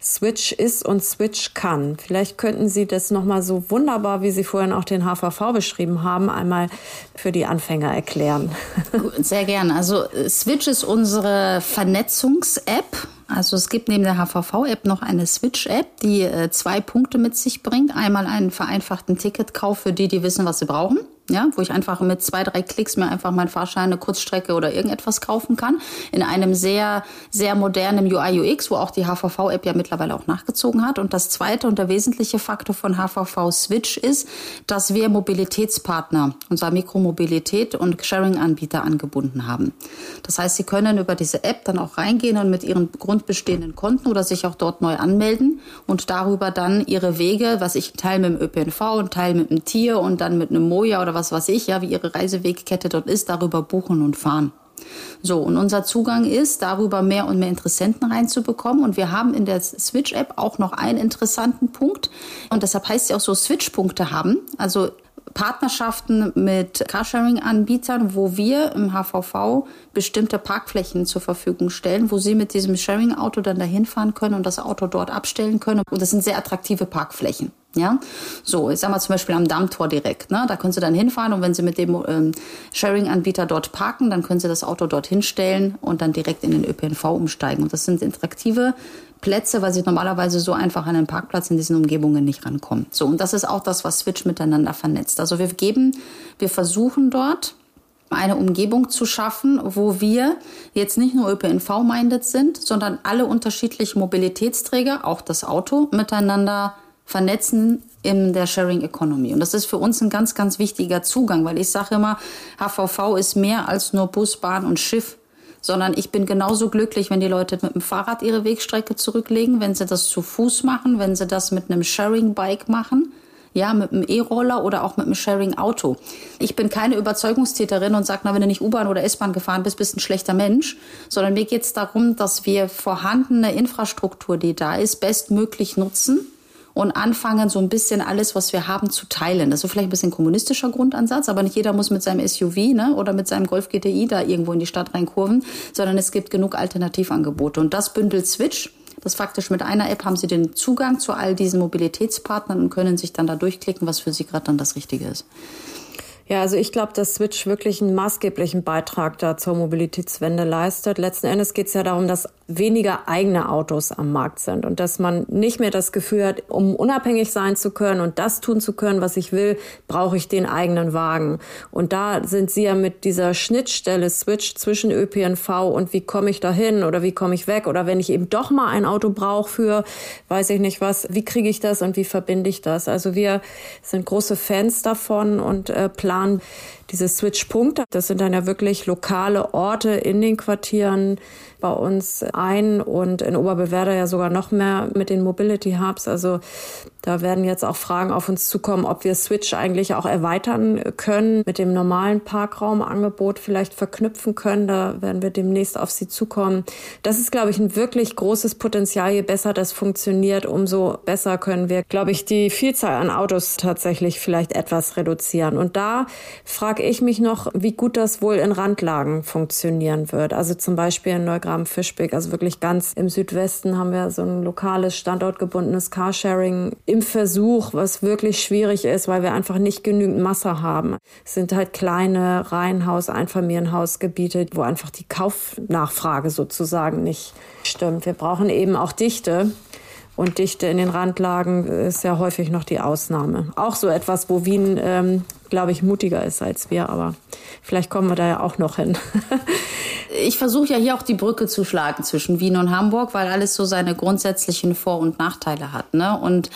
Switch ist und Switch kann. Vielleicht könnten Sie das nochmal so wunderbar, wie Sie vorhin auch den HVV beschrieben haben, einmal für die Anfänger erklären. Sehr gern. Also Switch ist unsere Vernetzungs-App. Also es gibt neben der HVV-App noch eine Switch-App, die äh, zwei Punkte mit sich bringt. Einmal einen vereinfachten Ticketkauf für die, die wissen, was sie brauchen ja, wo ich einfach mit zwei, drei Klicks mir einfach meinen Fahrschein, eine Kurzstrecke oder irgendetwas kaufen kann. In einem sehr, sehr modernen UI UX, wo auch die HVV-App ja mittlerweile auch nachgezogen hat. Und das zweite und der wesentliche Faktor von HVV Switch ist, dass wir Mobilitätspartner, unserer Mikromobilität und Sharing-Anbieter angebunden haben. Das heißt, Sie können über diese App dann auch reingehen und mit Ihren grundbestehenden Konten oder sich auch dort neu anmelden und darüber dann Ihre Wege, was ich teile mit dem ÖPNV und teile mit dem Tier und dann mit einem Moja oder was weiß ich, ja, wie ihre Reisewegkette dort ist, darüber buchen und fahren. So, und unser Zugang ist, darüber mehr und mehr Interessenten reinzubekommen. Und wir haben in der Switch-App auch noch einen interessanten Punkt. Und deshalb heißt sie auch so Switch-Punkte haben. Also Partnerschaften mit Carsharing-Anbietern, wo wir im HVV bestimmte Parkflächen zur Verfügung stellen, wo sie mit diesem Sharing-Auto dann dahin fahren können und das Auto dort abstellen können. Und das sind sehr attraktive Parkflächen. Ja, so, ich sag mal zum Beispiel am Dammtor direkt, ne? Da können Sie dann hinfahren und wenn Sie mit dem ähm, Sharing-Anbieter dort parken, dann können Sie das Auto dort hinstellen und dann direkt in den ÖPNV umsteigen. Und das sind interaktive Plätze, weil Sie normalerweise so einfach an den Parkplatz in diesen Umgebungen nicht rankommen. So, und das ist auch das, was Switch miteinander vernetzt. Also wir geben, wir versuchen dort eine Umgebung zu schaffen, wo wir jetzt nicht nur ÖPNV-minded sind, sondern alle unterschiedlichen Mobilitätsträger, auch das Auto, miteinander vernetzen in der Sharing Economy. Und das ist für uns ein ganz, ganz wichtiger Zugang, weil ich sage immer, HVV ist mehr als nur Bus, Bahn und Schiff, sondern ich bin genauso glücklich, wenn die Leute mit dem Fahrrad ihre Wegstrecke zurücklegen, wenn sie das zu Fuß machen, wenn sie das mit einem Sharing-Bike machen ja, mit einem E-Roller oder auch mit einem Sharing-Auto. Ich bin keine Überzeugungstäterin und sage, na, wenn du nicht U-Bahn oder S-Bahn gefahren bist, bist du ein schlechter Mensch, sondern mir geht es darum, dass wir vorhandene Infrastruktur, die da ist, bestmöglich nutzen und anfangen, so ein bisschen alles, was wir haben, zu teilen. Das ist vielleicht ein bisschen kommunistischer Grundansatz, aber nicht jeder muss mit seinem SUV ne, oder mit seinem Golf GTI da irgendwo in die Stadt reinkurven, sondern es gibt genug Alternativangebote. Und das bündelt Switch. Das faktisch mit einer App haben Sie den Zugang zu all diesen Mobilitätspartnern und können sich dann da durchklicken, was für Sie gerade dann das Richtige ist. Ja, also ich glaube, dass Switch wirklich einen maßgeblichen Beitrag da zur Mobilitätswende leistet. Letzten Endes geht es ja darum, dass weniger eigene Autos am Markt sind und dass man nicht mehr das Gefühl hat, um unabhängig sein zu können und das tun zu können, was ich will, brauche ich den eigenen Wagen. Und da sind Sie ja mit dieser Schnittstelle Switch zwischen ÖPNV und wie komme ich da hin oder wie komme ich weg oder wenn ich eben doch mal ein Auto brauche für, weiß ich nicht was, wie kriege ich das und wie verbinde ich das? Also wir sind große Fans davon und äh, planen diese Switch-Punkte, das sind dann ja wirklich lokale Orte in den Quartieren bei uns ein und in Oberbewerder ja sogar noch mehr mit den Mobility Hubs. Also da werden jetzt auch Fragen auf uns zukommen, ob wir Switch eigentlich auch erweitern können, mit dem normalen Parkraumangebot vielleicht verknüpfen können. Da werden wir demnächst auf Sie zukommen. Das ist, glaube ich, ein wirklich großes Potenzial. Je besser das funktioniert, umso besser können wir, glaube ich, die Vielzahl an Autos tatsächlich vielleicht etwas reduzieren. Und da frage ich mich noch, wie gut das wohl in Randlagen funktionieren wird. Also zum Beispiel in Neugraben-Fischbeck, also wirklich ganz im Südwesten haben wir so ein lokales, standortgebundenes Carsharing im Versuch, was wirklich schwierig ist, weil wir einfach nicht genügend Masse haben. Es sind halt kleine Reihenhaus-, Einfamilienhausgebiete, wo einfach die Kaufnachfrage sozusagen nicht stimmt. Wir brauchen eben auch Dichte. Und Dichte in den Randlagen ist ja häufig noch die Ausnahme. Auch so etwas, wo Wien, ähm, glaube ich, mutiger ist als wir, aber vielleicht kommen wir da ja auch noch hin. ich versuche ja hier auch die Brücke zu schlagen zwischen Wien und Hamburg, weil alles so seine grundsätzlichen Vor- und Nachteile hat. Ne? Und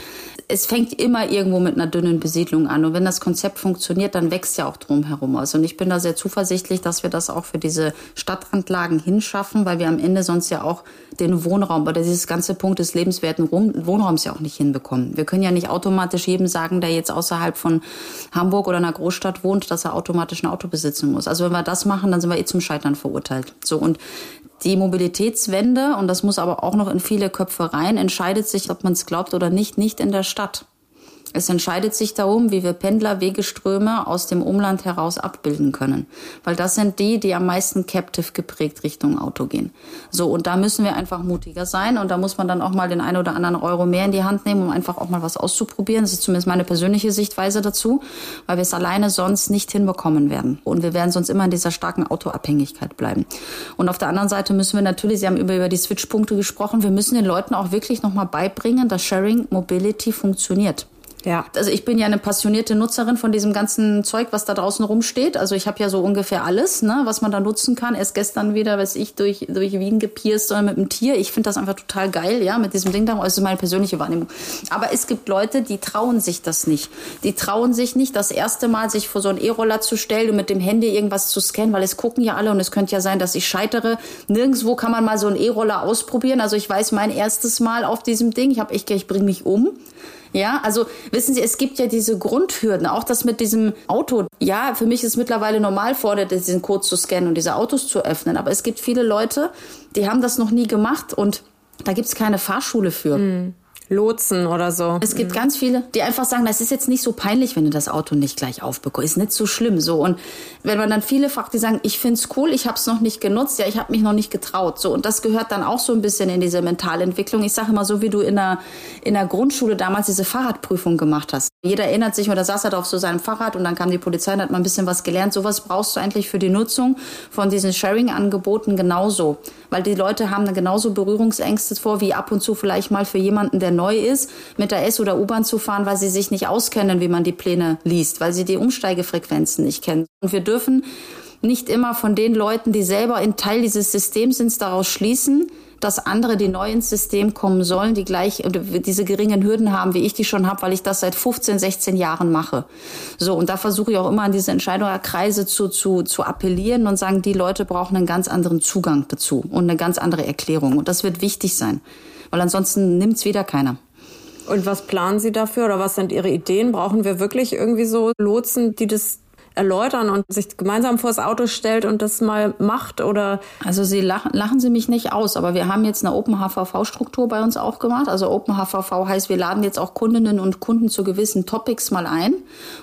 es fängt immer irgendwo mit einer dünnen Besiedlung an. Und wenn das Konzept funktioniert, dann wächst ja auch drumherum. Also und ich bin da sehr zuversichtlich, dass wir das auch für diese Stadtrandlagen hinschaffen, weil wir am Ende sonst ja auch den Wohnraum oder dieses ganze Punkt des lebenswerten Wohnraums ja auch nicht hinbekommen. Wir können ja nicht automatisch jedem sagen, der jetzt außerhalb von Hamburg oder einer Großstadt wohnt, dass er automatisch ein Auto besitzen muss. Also wenn wir das machen, dann sind wir eh zum Scheitern verurteilt. So und die Mobilitätswende, und das muss aber auch noch in viele Köpfe rein, entscheidet sich, ob man es glaubt oder nicht, nicht in der Stadt. Es entscheidet sich darum, wie wir Pendlerwegeströme aus dem Umland heraus abbilden können. Weil das sind die, die am meisten captive geprägt Richtung Auto gehen. So, und da müssen wir einfach mutiger sein. Und da muss man dann auch mal den einen oder anderen Euro mehr in die Hand nehmen, um einfach auch mal was auszuprobieren. Das ist zumindest meine persönliche Sichtweise dazu, weil wir es alleine sonst nicht hinbekommen werden. Und wir werden sonst immer in dieser starken Autoabhängigkeit bleiben. Und auf der anderen Seite müssen wir natürlich, Sie haben über, über die Switchpunkte gesprochen, wir müssen den Leuten auch wirklich nochmal beibringen, dass Sharing Mobility funktioniert. Ja. Also ich bin ja eine passionierte Nutzerin von diesem ganzen Zeug, was da draußen rumsteht. Also ich habe ja so ungefähr alles, ne, was man da nutzen kann. Erst gestern wieder, weiß ich, durch, durch Wien gepierst oder mit einem Tier. Ich finde das einfach total geil, ja, mit diesem Ding da. Das ist meine persönliche Wahrnehmung. Aber es gibt Leute, die trauen sich das nicht. Die trauen sich nicht, das erste Mal sich vor so einen E-Roller zu stellen und mit dem Handy irgendwas zu scannen, weil es gucken ja alle und es könnte ja sein, dass ich scheitere. Nirgendwo kann man mal so einen E-Roller ausprobieren. Also ich weiß mein erstes Mal auf diesem Ding. Ich habe ich, ich bringe mich um. Ja, also wissen Sie, es gibt ja diese Grundhürden, auch das mit diesem Auto. Ja, für mich ist mittlerweile normal fordert, diesen Code zu scannen und diese Autos zu öffnen. Aber es gibt viele Leute, die haben das noch nie gemacht und da gibt's keine Fahrschule für. Mhm. Lotsen oder so. Es gibt mhm. ganz viele, die einfach sagen, das ist jetzt nicht so peinlich, wenn du das Auto nicht gleich aufbekommst. Ist nicht so schlimm. So und wenn man dann viele fragt, die sagen, ich find's cool, ich habe es noch nicht genutzt, ja, ich habe mich noch nicht getraut. So und das gehört dann auch so ein bisschen in diese Mentalentwicklung. Ich sage immer so, wie du in der in der Grundschule damals diese Fahrradprüfung gemacht hast. Jeder erinnert sich, oder saß halt auf so seinem Fahrrad und dann kam die Polizei und hat mal ein bisschen was gelernt. Sowas brauchst du eigentlich für die Nutzung von diesen Sharing-Angeboten genauso. Weil die Leute haben dann genauso Berührungsängste vor, wie ab und zu vielleicht mal für jemanden, der neu ist, mit der S- oder U-Bahn zu fahren, weil sie sich nicht auskennen, wie man die Pläne liest, weil sie die Umsteigefrequenzen nicht kennen. Und wir dürfen nicht immer von den Leuten, die selber ein Teil dieses Systems sind, daraus schließen, dass andere, die neu ins System kommen sollen, die gleich diese geringen Hürden haben, wie ich die schon habe, weil ich das seit 15, 16 Jahren mache. So, und da versuche ich auch immer an diese Entscheidungskreise zu, zu, zu appellieren und sagen, die Leute brauchen einen ganz anderen Zugang dazu und eine ganz andere Erklärung. Und das wird wichtig sein, weil ansonsten nimmt es wieder keiner. Und was planen Sie dafür oder was sind Ihre Ideen? Brauchen wir wirklich irgendwie so Lotsen, die das erläutern und sich gemeinsam vors Auto stellt und das mal macht oder? Also Sie lachen, lachen Sie mich nicht aus, aber wir haben jetzt eine Open HVV-Struktur bei uns auch gemacht. Also Open HVV heißt, wir laden jetzt auch Kundinnen und Kunden zu gewissen Topics mal ein.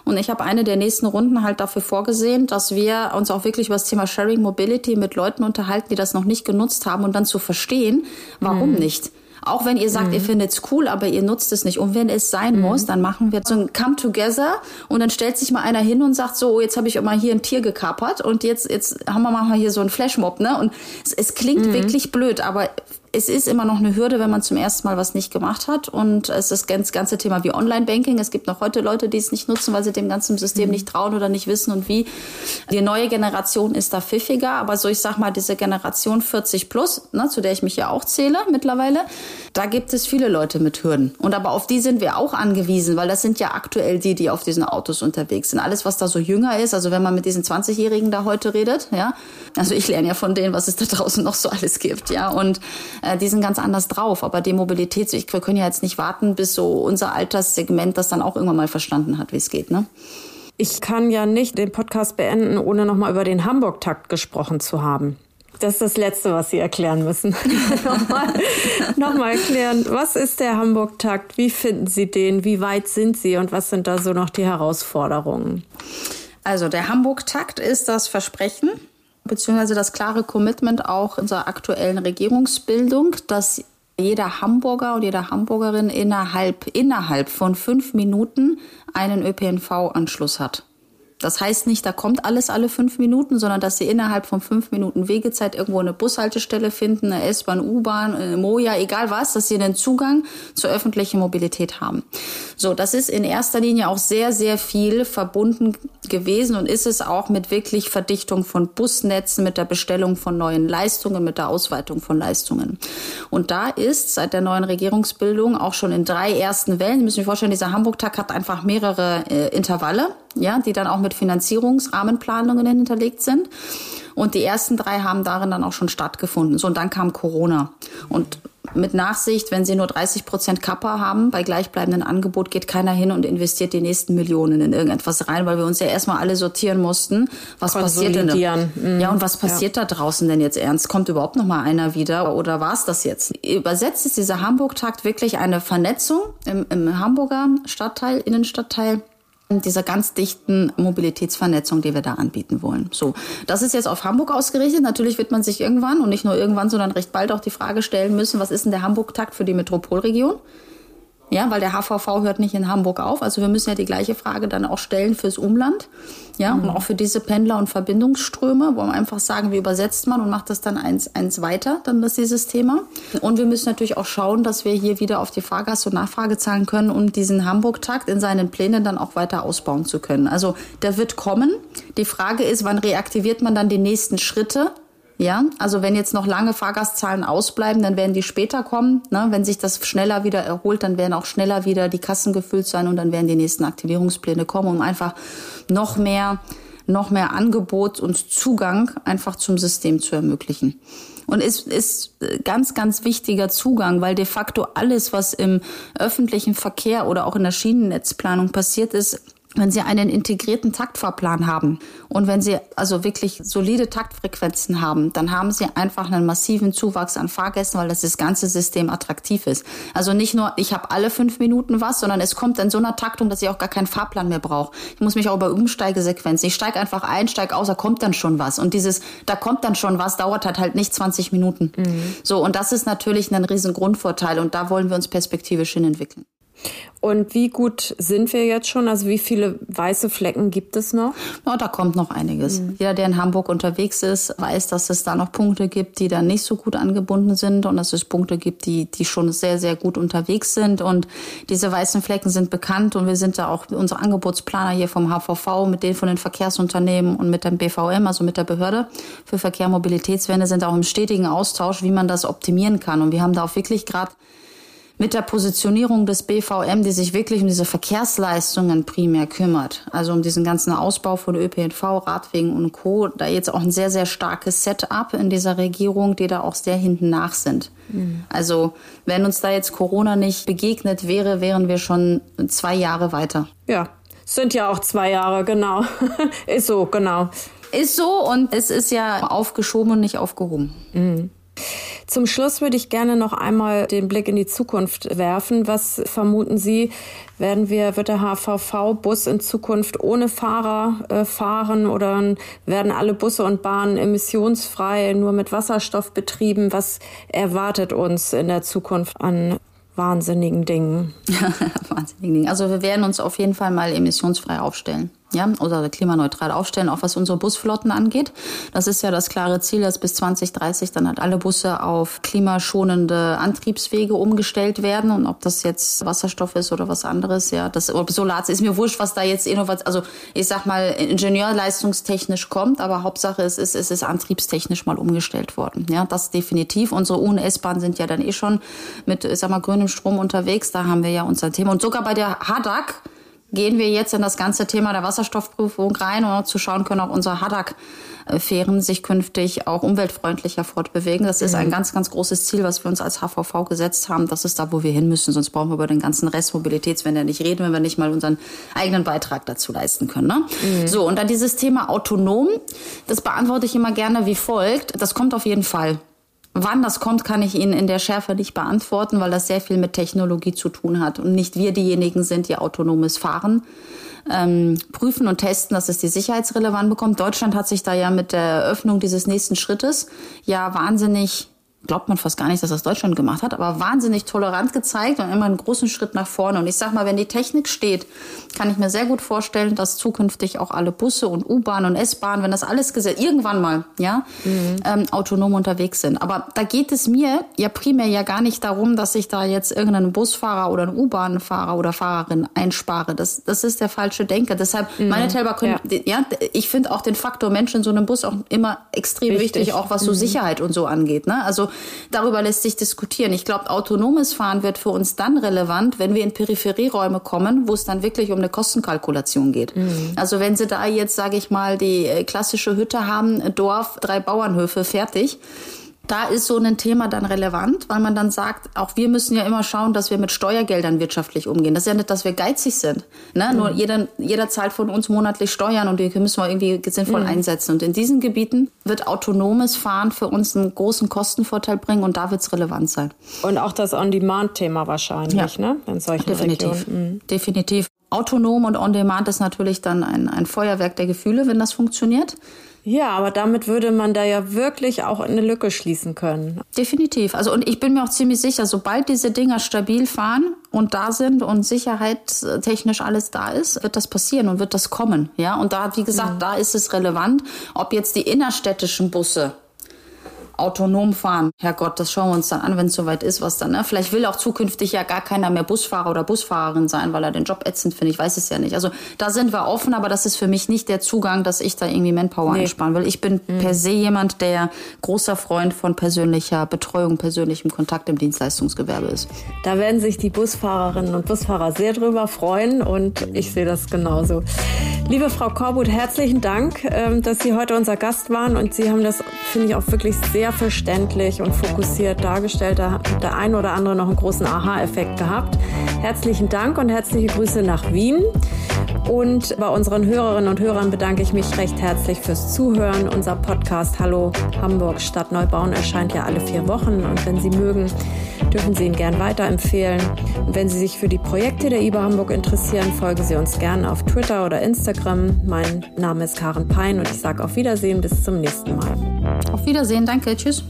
Und ich habe eine der nächsten Runden halt dafür vorgesehen, dass wir uns auch wirklich über das Thema Sharing Mobility mit Leuten unterhalten, die das noch nicht genutzt haben und dann zu verstehen, warum hm. nicht. Auch wenn ihr sagt, mhm. ihr findet es cool, aber ihr nutzt es nicht. Und wenn es sein mhm. muss, dann machen wir so ein Come Together und dann stellt sich mal einer hin und sagt so, oh, jetzt habe ich mal hier ein Tier gekapert und jetzt, jetzt haben wir mal hier so einen Flashmob, ne? Und es, es klingt mhm. wirklich blöd, aber es ist immer noch eine Hürde, wenn man zum ersten Mal was nicht gemacht hat. Und es ist das ganze Thema wie Online-Banking. Es gibt noch heute Leute, die es nicht nutzen, weil sie dem ganzen System mhm. nicht trauen oder nicht wissen und wie. Die neue Generation ist da pfiffiger. Aber so, ich sag mal, diese Generation 40 plus, ne, zu der ich mich ja auch zähle mittlerweile, da gibt es viele Leute mit Hürden. Und aber auf die sind wir auch angewiesen, weil das sind ja aktuell die, die auf diesen Autos unterwegs sind. Alles, was da so jünger ist, also wenn man mit diesen 20-Jährigen da heute redet, ja, also ich lerne ja von denen, was es da draußen noch so alles gibt, ja, und äh, die sind ganz anders drauf. Aber die Mobilität, wir können ja jetzt nicht warten, bis so unser Alterssegment das dann auch irgendwann mal verstanden hat, wie es geht, ne? Ich kann ja nicht den Podcast beenden, ohne nochmal über den Hamburg-Takt gesprochen zu haben. Das ist das Letzte, was Sie erklären müssen. nochmal, nochmal erklären, was ist der Hamburg-Takt? Wie finden Sie den? Wie weit sind Sie? Und was sind da so noch die Herausforderungen? Also der Hamburg-Takt ist das Versprechen, beziehungsweise das klare Commitment auch unserer aktuellen Regierungsbildung, dass jeder Hamburger und jede Hamburgerin innerhalb, innerhalb von fünf Minuten einen ÖPNV-Anschluss hat. Das heißt nicht, da kommt alles alle fünf Minuten, sondern dass sie innerhalb von fünf Minuten Wegezeit irgendwo eine Bushaltestelle finden, eine S-Bahn, U-Bahn, eine Moja, egal was, dass sie einen Zugang zur öffentlichen Mobilität haben. So, das ist in erster Linie auch sehr, sehr viel verbunden gewesen und ist es auch mit wirklich Verdichtung von Busnetzen, mit der Bestellung von neuen Leistungen, mit der Ausweitung von Leistungen. Und da ist seit der neuen Regierungsbildung auch schon in drei ersten Wellen, Sie müssen sich vorstellen, dieser Hamburg-Tag hat einfach mehrere äh, Intervalle ja, die dann auch mit Finanzierungsrahmenplanungen hinterlegt sind. Und die ersten drei haben darin dann auch schon stattgefunden. So, und dann kam Corona. Und mit Nachsicht, wenn sie nur 30 Prozent Kappa haben, bei gleichbleibendem Angebot geht keiner hin und investiert die nächsten Millionen in irgendetwas rein, weil wir uns ja erstmal alle sortieren mussten. Was passiert denn? Mhm. Ja, und was passiert ja. da draußen denn jetzt ernst? Kommt überhaupt noch mal einer wieder oder war es das jetzt? Übersetzt ist dieser Hamburg-Takt wirklich eine Vernetzung im, im Hamburger Stadtteil, Innenstadtteil dieser ganz dichten Mobilitätsvernetzung, die wir da anbieten wollen. So, das ist jetzt auf Hamburg ausgerichtet. Natürlich wird man sich irgendwann und nicht nur irgendwann, sondern recht bald auch die Frage stellen müssen, was ist denn der Hamburg-Takt für die Metropolregion? Ja, weil der HVV hört nicht in Hamburg auf. Also wir müssen ja die gleiche Frage dann auch stellen fürs Umland. Ja, mhm. und auch für diese Pendler- und Verbindungsströme, wo man einfach sagen, wie übersetzt man und macht das dann eins, eins weiter, dann ist dieses Thema. Und wir müssen natürlich auch schauen, dass wir hier wieder auf die Fahrgast- und Nachfragezahlen können, um diesen Hamburg-Takt in seinen Plänen dann auch weiter ausbauen zu können. Also der wird kommen. Die Frage ist, wann reaktiviert man dann die nächsten Schritte? Ja, also wenn jetzt noch lange Fahrgastzahlen ausbleiben, dann werden die später kommen. Ne? Wenn sich das schneller wieder erholt, dann werden auch schneller wieder die Kassen gefüllt sein und dann werden die nächsten Aktivierungspläne kommen, um einfach noch mehr, noch mehr Angebot und Zugang einfach zum System zu ermöglichen. Und es ist ganz, ganz wichtiger Zugang, weil de facto alles, was im öffentlichen Verkehr oder auch in der Schienennetzplanung passiert ist, wenn Sie einen integrierten Taktfahrplan haben und wenn Sie also wirklich solide Taktfrequenzen haben, dann haben Sie einfach einen massiven Zuwachs an Fahrgästen, weil das, das ganze System attraktiv ist. Also nicht nur, ich habe alle fünf Minuten was, sondern es kommt in so einer Taktung, dass ich auch gar keinen Fahrplan mehr brauche. Ich muss mich auch über Umsteigesequenzen, ich steige einfach ein, steige aus, da kommt dann schon was. Und dieses, da kommt dann schon was, dauert halt halt nicht 20 Minuten. Mhm. So, und das ist natürlich ein riesen Grundvorteil und da wollen wir uns perspektivisch hin entwickeln. Und wie gut sind wir jetzt schon? Also wie viele weiße Flecken gibt es noch? Ja, da kommt noch einiges. Mhm. Jeder, der in Hamburg unterwegs ist, weiß, dass es da noch Punkte gibt, die da nicht so gut angebunden sind und dass es Punkte gibt, die, die schon sehr, sehr gut unterwegs sind. Und diese weißen Flecken sind bekannt und wir sind da auch, unsere Angebotsplaner hier vom HVV, mit denen von den Verkehrsunternehmen und mit dem BVM, also mit der Behörde für Verkehr und Mobilitätswende, sind auch im stetigen Austausch, wie man das optimieren kann. Und wir haben da auch wirklich gerade mit der Positionierung des BVM, die sich wirklich um diese Verkehrsleistungen primär kümmert, also um diesen ganzen Ausbau von ÖPNV, Radwegen und Co., da jetzt auch ein sehr, sehr starkes Setup in dieser Regierung, die da auch sehr hinten nach sind. Mhm. Also wenn uns da jetzt Corona nicht begegnet wäre, wären wir schon zwei Jahre weiter. Ja, sind ja auch zwei Jahre, genau. ist so, genau. Ist so und es ist ja aufgeschoben und nicht aufgehoben. Mhm. Zum Schluss würde ich gerne noch einmal den Blick in die Zukunft werfen. Was vermuten Sie, werden wir, wird der HVV-Bus in Zukunft ohne Fahrer äh, fahren oder werden alle Busse und Bahnen emissionsfrei, nur mit Wasserstoff betrieben? Was erwartet uns in der Zukunft an wahnsinnigen Dingen? wahnsinnigen Dingen. Also wir werden uns auf jeden Fall mal emissionsfrei aufstellen. Ja, oder klimaneutral aufstellen, auch was unsere Busflotten angeht. Das ist ja das klare Ziel, dass bis 2030 dann halt alle Busse auf klimaschonende Antriebswege umgestellt werden. Und ob das jetzt Wasserstoff ist oder was anderes, ja, das, ob Solar ist mir wurscht, was da jetzt Innovation, also ich sag mal, ingenieurleistungstechnisch kommt, aber Hauptsache es ist, es ist antriebstechnisch mal umgestellt worden. Ja, das definitiv. Unsere U- und S-Bahn sind ja dann eh schon mit, ich sag mal, grünem Strom unterwegs. Da haben wir ja unser Thema. Und sogar bei der HADAC gehen wir jetzt in das ganze Thema der Wasserstoffprüfung rein, um zu schauen können, ob unsere HADAC-Fähren sich künftig auch umweltfreundlicher fortbewegen. Das ist ein mhm. ganz, ganz großes Ziel, was wir uns als HVV gesetzt haben. Das ist da, wo wir hin müssen. Sonst brauchen wir über den ganzen Rest Mobilitätswende nicht reden, wenn wir nicht mal unseren eigenen Beitrag dazu leisten können. Ne? Mhm. So, und dann dieses Thema autonom, das beantworte ich immer gerne wie folgt. Das kommt auf jeden Fall. Wann das kommt, kann ich Ihnen in der Schärfe nicht beantworten, weil das sehr viel mit Technologie zu tun hat und nicht wir diejenigen sind, die autonomes Fahren ähm, prüfen und testen, dass es die Sicherheitsrelevanz bekommt. Deutschland hat sich da ja mit der Eröffnung dieses nächsten Schrittes ja wahnsinnig glaubt man fast gar nicht, dass das Deutschland gemacht hat, aber wahnsinnig tolerant gezeigt und immer einen großen Schritt nach vorne. Und ich sag mal, wenn die Technik steht, kann ich mir sehr gut vorstellen, dass zukünftig auch alle Busse und U-Bahn und S-Bahn, wenn das alles gesetzt, irgendwann mal, ja, mhm. ähm, autonom unterwegs sind. Aber da geht es mir ja primär ja gar nicht darum, dass ich da jetzt irgendeinen Busfahrer oder einen U-Bahn-Fahrer oder Fahrerin einspare. Das, das ist der falsche Denker. Deshalb, mhm. meine Telber können, ja, ja ich finde auch den Faktor Mensch in so einem Bus auch immer extrem wichtig, wichtig auch was so mhm. Sicherheit und so angeht. Ne? Also darüber lässt sich diskutieren. Ich glaube, autonomes Fahren wird für uns dann relevant, wenn wir in Peripherieräume kommen, wo es dann wirklich um eine Kostenkalkulation geht. Mhm. Also wenn Sie da jetzt, sage ich mal, die äh, klassische Hütte haben, Dorf, drei Bauernhöfe, fertig da ist so ein Thema dann relevant, weil man dann sagt, auch wir müssen ja immer schauen, dass wir mit Steuergeldern wirtschaftlich umgehen. Das ist ja nicht, dass wir geizig sind. Ne? Mhm. Nur jeder, jeder zahlt von uns monatlich Steuern und die müssen wir irgendwie sinnvoll mhm. einsetzen. Und in diesen Gebieten wird autonomes Fahren für uns einen großen Kostenvorteil bringen und da wird es relevant sein. Und auch das On-Demand-Thema wahrscheinlich, ja. ne? In solchen Definitiv. Mhm. Definitiv. Autonom und On-Demand ist natürlich dann ein, ein Feuerwerk der Gefühle, wenn das funktioniert. Ja, aber damit würde man da ja wirklich auch eine Lücke schließen können. Definitiv. Also und ich bin mir auch ziemlich sicher, sobald diese Dinger stabil fahren und da sind und sicherheitstechnisch alles da ist, wird das passieren und wird das kommen. Ja, und da, wie gesagt, mhm. da ist es relevant, ob jetzt die innerstädtischen Busse autonom fahren. Herrgott, das schauen wir uns dann an, wenn es soweit ist, was dann. Ne? Vielleicht will auch zukünftig ja gar keiner mehr Busfahrer oder Busfahrerin sein, weil er den Job ätzend findet. Ich weiß es ja nicht. Also da sind wir offen, aber das ist für mich nicht der Zugang, dass ich da irgendwie Manpower nee. einsparen will. Ich bin mhm. per se jemand, der großer Freund von persönlicher Betreuung, persönlichem Kontakt im Dienstleistungsgewerbe ist. Da werden sich die Busfahrerinnen und Busfahrer sehr drüber freuen und ich sehe das genauso. Liebe Frau Korbut, herzlichen Dank, ähm, dass Sie heute unser Gast waren und Sie haben das, finde ich, auch wirklich sehr verständlich und fokussiert dargestellt. Da hat der eine oder andere noch einen großen Aha-Effekt gehabt. Herzlichen Dank und herzliche Grüße nach Wien. Und bei unseren Hörerinnen und Hörern bedanke ich mich recht herzlich fürs Zuhören. Unser Podcast Hallo Hamburg Stadt Neubauen erscheint ja alle vier Wochen. Und wenn Sie mögen, dürfen Sie ihn gern weiterempfehlen. Und wenn Sie sich für die Projekte der IBA Hamburg interessieren, folgen Sie uns gerne auf Twitter oder Instagram. Mein Name ist Karen Pein und ich sage auf Wiedersehen bis zum nächsten Mal. Auf Wiedersehen, danke, tschüss.